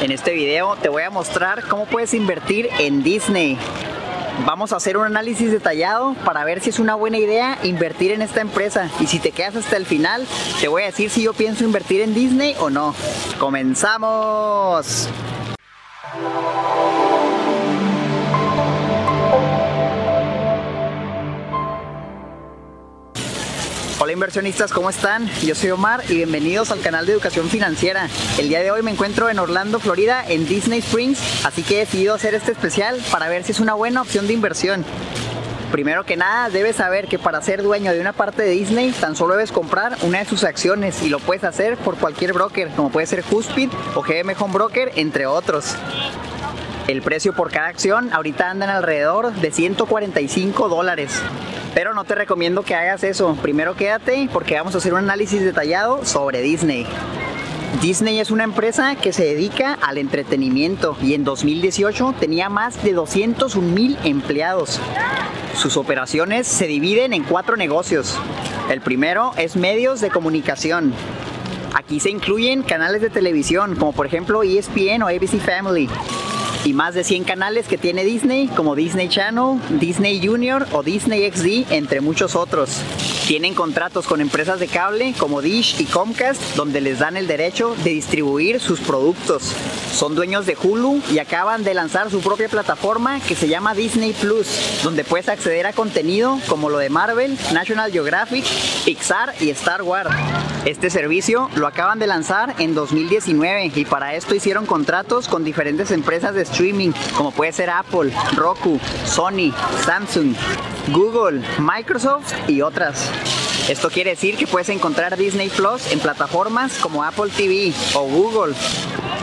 En este video te voy a mostrar cómo puedes invertir en Disney. Vamos a hacer un análisis detallado para ver si es una buena idea invertir en esta empresa. Y si te quedas hasta el final, te voy a decir si yo pienso invertir en Disney o no. ¡Comenzamos! Hola inversionistas, ¿cómo están? Yo soy Omar y bienvenidos al canal de educación financiera. El día de hoy me encuentro en Orlando, Florida, en Disney Springs, así que he decidido hacer este especial para ver si es una buena opción de inversión. Primero que nada, debes saber que para ser dueño de una parte de Disney, tan solo debes comprar una de sus acciones y lo puedes hacer por cualquier broker, como puede ser Huspid o GM Home Broker, entre otros. El precio por cada acción ahorita andan alrededor de 145 dólares. Pero no te recomiendo que hagas eso. Primero quédate porque vamos a hacer un análisis detallado sobre Disney. Disney es una empresa que se dedica al entretenimiento y en 2018 tenía más de 201 mil empleados. Sus operaciones se dividen en cuatro negocios. El primero es medios de comunicación. Aquí se incluyen canales de televisión como por ejemplo ESPN o ABC Family y más de 100 canales que tiene Disney, como Disney Channel, Disney Junior o Disney XD, entre muchos otros. Tienen contratos con empresas de cable como Dish y Comcast, donde les dan el derecho de distribuir sus productos. Son dueños de Hulu y acaban de lanzar su propia plataforma que se llama Disney Plus, donde puedes acceder a contenido como lo de Marvel, National Geographic, Pixar y Star Wars. Este servicio lo acaban de lanzar en 2019 y para esto hicieron contratos con diferentes empresas de como puede ser Apple, Roku, Sony, Samsung, Google, Microsoft y otras. Esto quiere decir que puedes encontrar Disney Plus en plataformas como Apple TV o Google,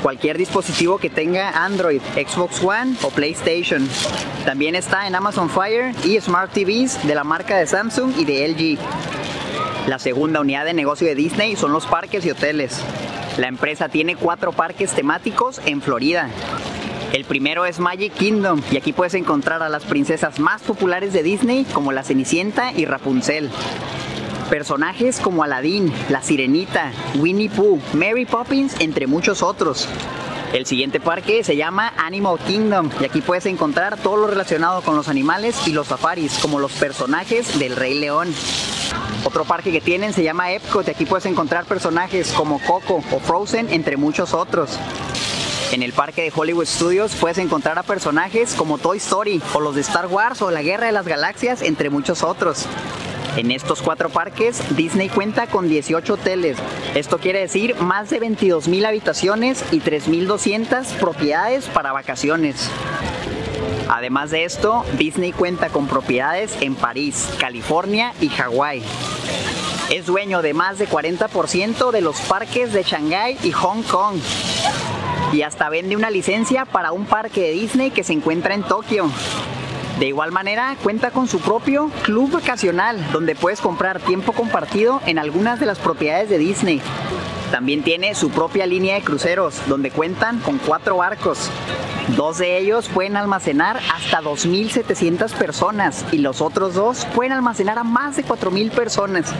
cualquier dispositivo que tenga Android, Xbox One o PlayStation. También está en Amazon Fire y Smart TVs de la marca de Samsung y de LG. La segunda unidad de negocio de Disney son los parques y hoteles. La empresa tiene cuatro parques temáticos en Florida. El primero es Magic Kingdom y aquí puedes encontrar a las princesas más populares de Disney como la Cenicienta y Rapunzel. Personajes como Aladdin, La Sirenita, Winnie Pooh, Mary Poppins, entre muchos otros. El siguiente parque se llama Animal Kingdom y aquí puedes encontrar todo lo relacionado con los animales y los safaris, como los personajes del Rey León. Otro parque que tienen se llama Epcot y aquí puedes encontrar personajes como Coco o Frozen, entre muchos otros. En el parque de Hollywood Studios puedes encontrar a personajes como Toy Story o los de Star Wars o la Guerra de las Galaxias, entre muchos otros. En estos cuatro parques, Disney cuenta con 18 hoteles. Esto quiere decir más de 22.000 habitaciones y 3.200 propiedades para vacaciones. Además de esto, Disney cuenta con propiedades en París, California y Hawái. Es dueño de más de 40% de los parques de Shanghái y Hong Kong y hasta vende una licencia para un parque de Disney que se encuentra en Tokio. De igual manera, cuenta con su propio club vacacional, donde puedes comprar tiempo compartido en algunas de las propiedades de Disney. También tiene su propia línea de cruceros, donde cuentan con cuatro barcos. Dos de ellos pueden almacenar hasta 2.700 personas y los otros dos pueden almacenar a más de 4.000 personas.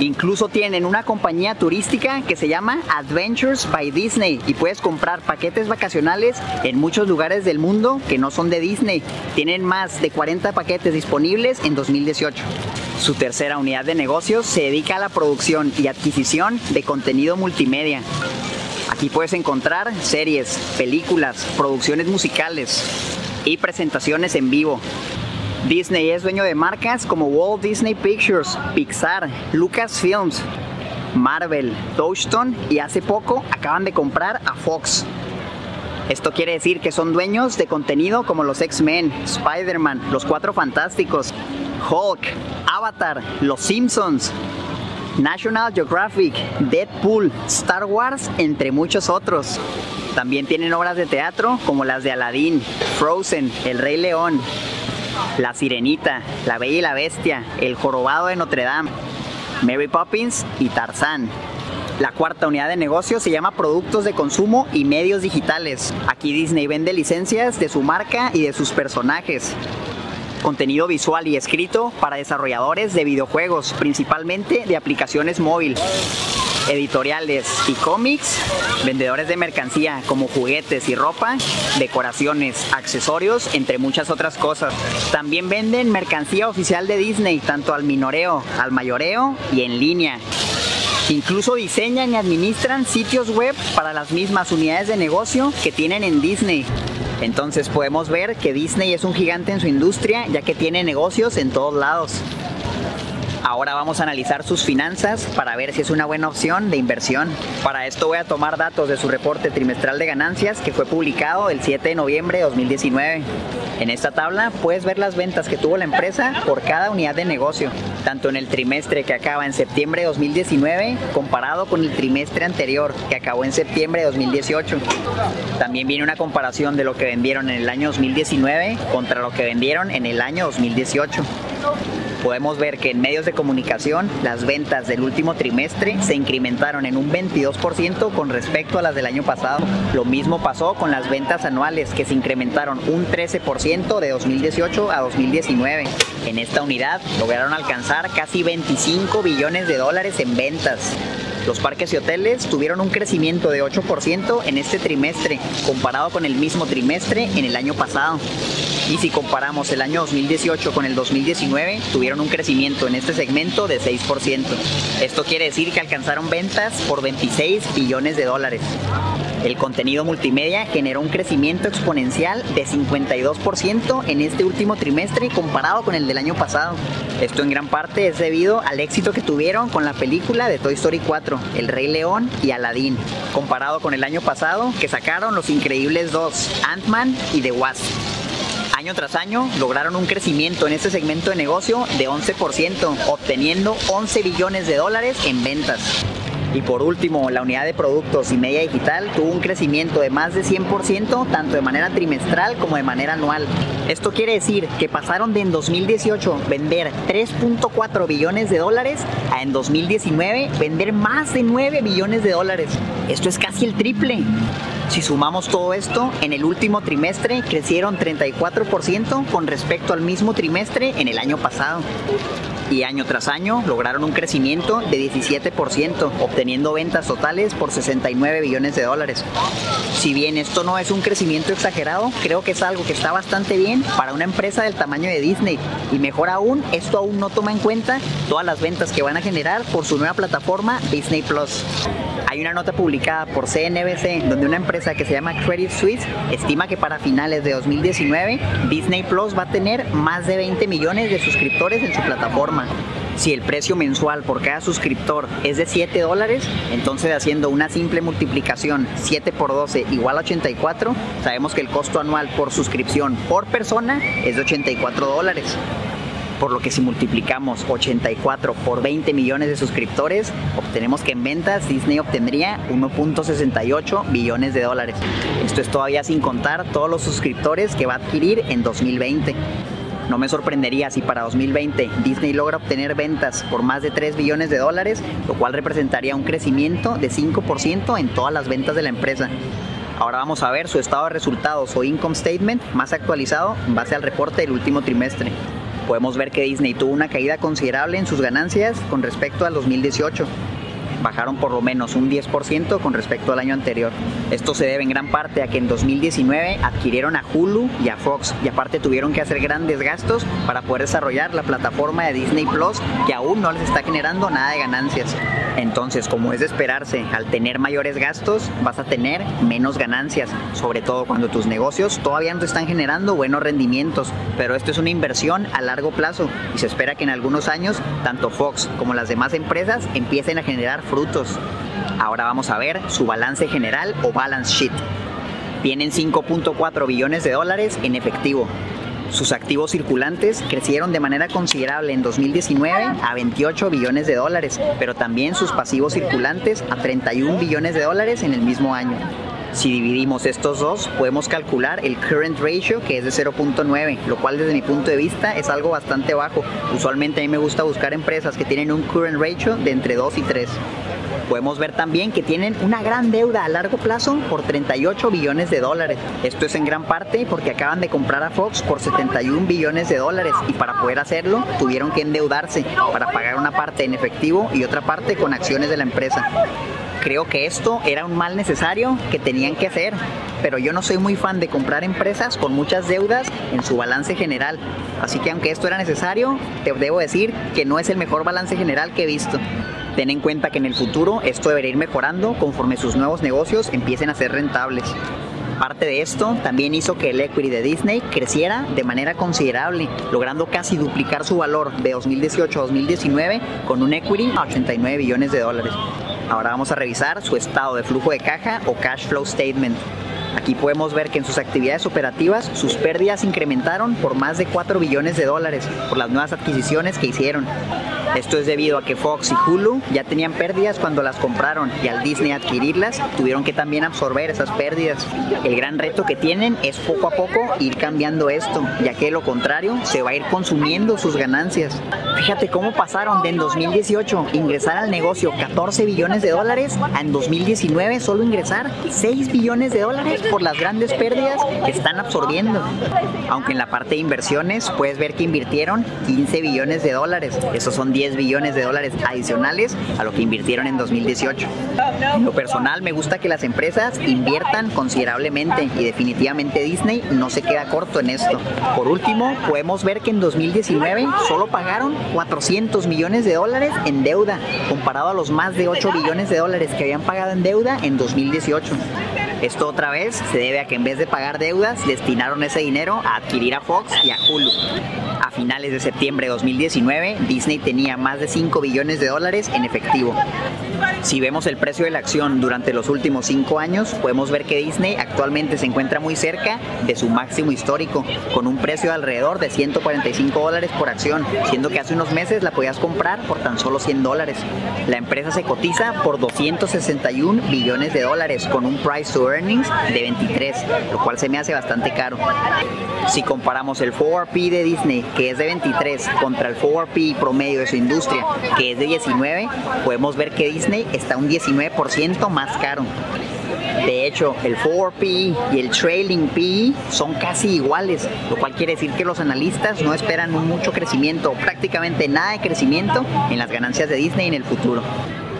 Incluso tienen una compañía turística que se llama Adventures by Disney y puedes comprar paquetes vacacionales en muchos lugares del mundo que no son de Disney. Tienen más de 40 paquetes disponibles en 2018. Su tercera unidad de negocios se dedica a la producción y adquisición de contenido multimedia. Aquí puedes encontrar series, películas, producciones musicales y presentaciones en vivo. Disney es dueño de marcas como Walt Disney Pictures, Pixar, Lucasfilms, Marvel, Touchstone y hace poco acaban de comprar a Fox. Esto quiere decir que son dueños de contenido como los X-Men, Spider-Man, Los Cuatro Fantásticos, Hulk, Avatar, Los Simpsons, National Geographic, Deadpool, Star Wars, entre muchos otros. También tienen obras de teatro como las de Aladdin, Frozen, El Rey León, la Sirenita, La Bella y la Bestia, El Jorobado de Notre Dame, Mary Poppins y Tarzán. La cuarta unidad de negocio se llama Productos de Consumo y Medios Digitales. Aquí Disney vende licencias de su marca y de sus personajes. Contenido visual y escrito para desarrolladores de videojuegos, principalmente de aplicaciones móviles. Editoriales y cómics, vendedores de mercancía como juguetes y ropa, decoraciones, accesorios, entre muchas otras cosas. También venden mercancía oficial de Disney, tanto al minoreo, al mayoreo y en línea. Incluso diseñan y administran sitios web para las mismas unidades de negocio que tienen en Disney. Entonces podemos ver que Disney es un gigante en su industria ya que tiene negocios en todos lados. Ahora vamos a analizar sus finanzas para ver si es una buena opción de inversión. Para esto voy a tomar datos de su reporte trimestral de ganancias que fue publicado el 7 de noviembre de 2019. En esta tabla puedes ver las ventas que tuvo la empresa por cada unidad de negocio, tanto en el trimestre que acaba en septiembre de 2019 comparado con el trimestre anterior que acabó en septiembre de 2018. También viene una comparación de lo que vendieron en el año 2019 contra lo que vendieron en el año 2018 podemos ver que en medios de comunicación las ventas del último trimestre se incrementaron en un 22% con respecto a las del año pasado. Lo mismo pasó con las ventas anuales que se incrementaron un 13% de 2018 a 2019. En esta unidad lograron alcanzar casi 25 billones de dólares en ventas. Los parques y hoteles tuvieron un crecimiento de 8% en este trimestre comparado con el mismo trimestre en el año pasado. Y si comparamos el año 2018 con el 2019, tuvieron un crecimiento en este segmento de 6%. Esto quiere decir que alcanzaron ventas por 26 billones de dólares. El contenido multimedia generó un crecimiento exponencial de 52% en este último trimestre comparado con el del año pasado. Esto en gran parte es debido al éxito que tuvieron con la película de Toy Story 4, El Rey León y Aladdin, comparado con el año pasado que sacaron Los Increíbles 2, Ant-Man y The Wasp año tras año lograron un crecimiento en este segmento de negocio de 11%, obteniendo 11 billones de dólares en ventas. Y por último, la unidad de productos y media digital tuvo un crecimiento de más de 100% tanto de manera trimestral como de manera anual. Esto quiere decir que pasaron de en 2018 vender 3.4 billones de dólares a en 2019 vender más de 9 billones de dólares. Esto es casi el triple. Si sumamos todo esto, en el último trimestre crecieron 34% con respecto al mismo trimestre en el año pasado y año tras año lograron un crecimiento de 17%, obteniendo ventas totales por 69 billones de dólares. Si bien esto no es un crecimiento exagerado, creo que es algo que está bastante bien para una empresa del tamaño de Disney y mejor aún, esto aún no toma en cuenta todas las ventas que van a generar por su nueva plataforma Disney Plus. Hay una nota publicada por CNBC donde una empresa que se llama Credit Suisse estima que para finales de 2019 Disney Plus va a tener más de 20 millones de suscriptores en su plataforma. Si el precio mensual por cada suscriptor es de 7 dólares, entonces haciendo una simple multiplicación 7 por 12 igual a 84, sabemos que el costo anual por suscripción por persona es de 84 dólares por lo que si multiplicamos 84 por 20 millones de suscriptores, obtenemos que en ventas Disney obtendría 1.68 billones de dólares. Esto es todavía sin contar todos los suscriptores que va a adquirir en 2020. No me sorprendería si para 2020 Disney logra obtener ventas por más de 3 billones de dólares, lo cual representaría un crecimiento de 5% en todas las ventas de la empresa. Ahora vamos a ver su estado de resultados o income statement más actualizado en base al reporte del último trimestre podemos ver que Disney tuvo una caída considerable en sus ganancias con respecto al 2018 bajaron por lo menos un 10% con respecto al año anterior. Esto se debe en gran parte a que en 2019 adquirieron a Hulu y a Fox y aparte tuvieron que hacer grandes gastos para poder desarrollar la plataforma de Disney Plus que aún no les está generando nada de ganancias. Entonces, como es de esperarse, al tener mayores gastos vas a tener menos ganancias, sobre todo cuando tus negocios todavía no están generando buenos rendimientos, pero esto es una inversión a largo plazo y se espera que en algunos años tanto Fox como las demás empresas empiecen a generar frutos. Ahora vamos a ver su balance general o balance sheet. Tienen 5.4 billones de dólares en efectivo. Sus activos circulantes crecieron de manera considerable en 2019 a 28 billones de dólares, pero también sus pasivos circulantes a 31 billones de dólares en el mismo año. Si dividimos estos dos, podemos calcular el current ratio, que es de 0.9, lo cual desde mi punto de vista es algo bastante bajo. Usualmente a mí me gusta buscar empresas que tienen un current ratio de entre 2 y 3. Podemos ver también que tienen una gran deuda a largo plazo por 38 billones de dólares. Esto es en gran parte porque acaban de comprar a Fox por 71 billones de dólares y para poder hacerlo tuvieron que endeudarse para pagar una parte en efectivo y otra parte con acciones de la empresa. Creo que esto era un mal necesario que tenían que hacer, pero yo no soy muy fan de comprar empresas con muchas deudas en su balance general. Así que aunque esto era necesario, te debo decir que no es el mejor balance general que he visto. Ten en cuenta que en el futuro esto debería ir mejorando conforme sus nuevos negocios empiecen a ser rentables. Parte de esto también hizo que el equity de Disney creciera de manera considerable, logrando casi duplicar su valor de 2018 a 2019 con un equity a 89 billones de dólares. Ahora vamos a revisar su estado de flujo de caja o cash flow statement. Aquí podemos ver que en sus actividades operativas sus pérdidas incrementaron por más de 4 billones de dólares por las nuevas adquisiciones que hicieron. Esto es debido a que Fox y Hulu ya tenían pérdidas cuando las compraron y al Disney adquirirlas tuvieron que también absorber esas pérdidas. El gran reto que tienen es poco a poco ir cambiando esto, ya que de lo contrario se va a ir consumiendo sus ganancias. Fíjate cómo pasaron de en 2018 ingresar al negocio 14 billones de dólares a en 2019 solo ingresar 6 billones de dólares por las grandes pérdidas que están absorbiendo. Aunque en la parte de inversiones puedes ver que invirtieron 15 billones de dólares. Esos son 10 billones de dólares adicionales a lo que invirtieron en 2018. En lo personal me gusta que las empresas inviertan considerablemente y definitivamente Disney no se queda corto en esto. Por último, podemos ver que en 2019 solo pagaron 400 millones de dólares en deuda, comparado a los más de 8 billones de dólares que habían pagado en deuda en 2018. Esto otra vez se debe a que en vez de pagar deudas, destinaron ese dinero a adquirir a Fox y a Hulu. A finales de septiembre de 2019, Disney tenía más de 5 billones de dólares en efectivo. Si vemos el precio de la acción durante los últimos 5 años, podemos ver que Disney actualmente se encuentra muy cerca de su máximo histórico, con un precio de alrededor de 145 dólares por acción, siendo que hace unos meses la podías comprar por tan solo 100 dólares. La empresa se cotiza por 261 billones de dólares, con un price to earnings de 23, lo cual se me hace bastante caro. Si comparamos el 4P de Disney, que es de 23, contra el 4P promedio de su industria, que es de 19, podemos ver que Disney está un 19% más caro. De hecho, el 4P y el trailing P son casi iguales, lo cual quiere decir que los analistas no esperan mucho crecimiento, prácticamente nada de crecimiento en las ganancias de Disney en el futuro.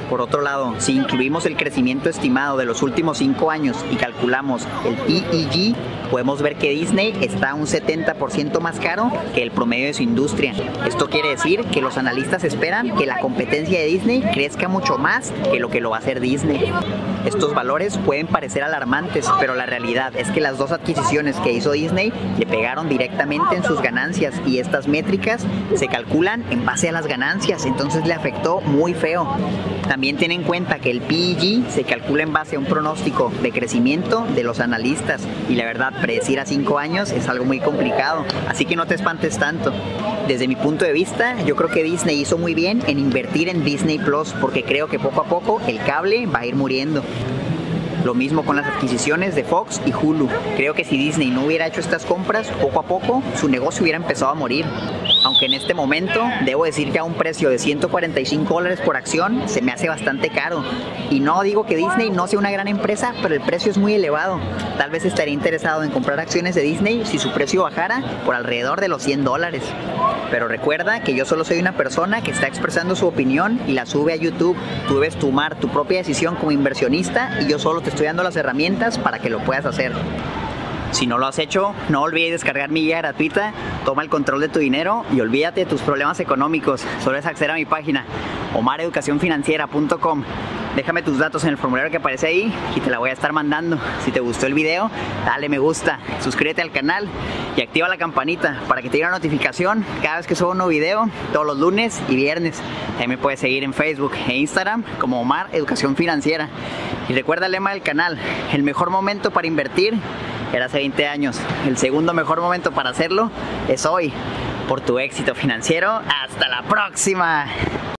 Por otro lado, si incluimos el crecimiento estimado de los últimos 5 años y calculamos el PEG, podemos ver que Disney está un 70% más caro que el promedio de su industria. Esto quiere decir que los analistas esperan que la competencia de Disney crezca mucho más que lo que lo va a hacer Disney. Estos valores pueden parecer alarmantes, pero la realidad es que las dos adquisiciones que hizo Disney le pegaron directamente en sus ganancias y estas métricas se calculan en base a las ganancias, entonces le afectó muy feo. También ten en cuenta que el PEG se calcula en base a un pronóstico de crecimiento de los analistas y la verdad predecir a 5 años es algo muy complicado, así que no te espantes tanto. Desde mi punto de vista, yo creo que Disney hizo muy bien en invertir en Disney Plus porque creo que poco a poco el cable va a ir muriendo. Lo mismo con las adquisiciones de Fox y Hulu. Creo que si Disney no hubiera hecho estas compras, poco a poco su negocio hubiera empezado a morir. Aunque en este momento debo decir que a un precio de 145 dólares por acción se me hace bastante caro. Y no digo que Disney no sea una gran empresa, pero el precio es muy elevado. Tal vez estaría interesado en comprar acciones de Disney si su precio bajara por alrededor de los 100 dólares. Pero recuerda que yo solo soy una persona que está expresando su opinión y la sube a YouTube. Tú debes tomar tu propia decisión como inversionista y yo solo te estoy dando las herramientas para que lo puedas hacer. Si no lo has hecho, no olvides descargar mi guía gratuita, toma el control de tu dinero y olvídate de tus problemas económicos. Solo es acceder a mi página omareducacionfinanciera.com. Déjame tus datos en el formulario que aparece ahí y te la voy a estar mandando. Si te gustó el video, dale me gusta, suscríbete al canal y activa la campanita para que te llegue una notificación cada vez que subo un nuevo video, todos los lunes y viernes. También me puedes seguir en Facebook e Instagram como Omar Educación Financiera. Y recuerda el lema del canal, el mejor momento para invertir era hace 20 años. El segundo mejor momento para hacerlo es hoy. Por tu éxito financiero, hasta la próxima.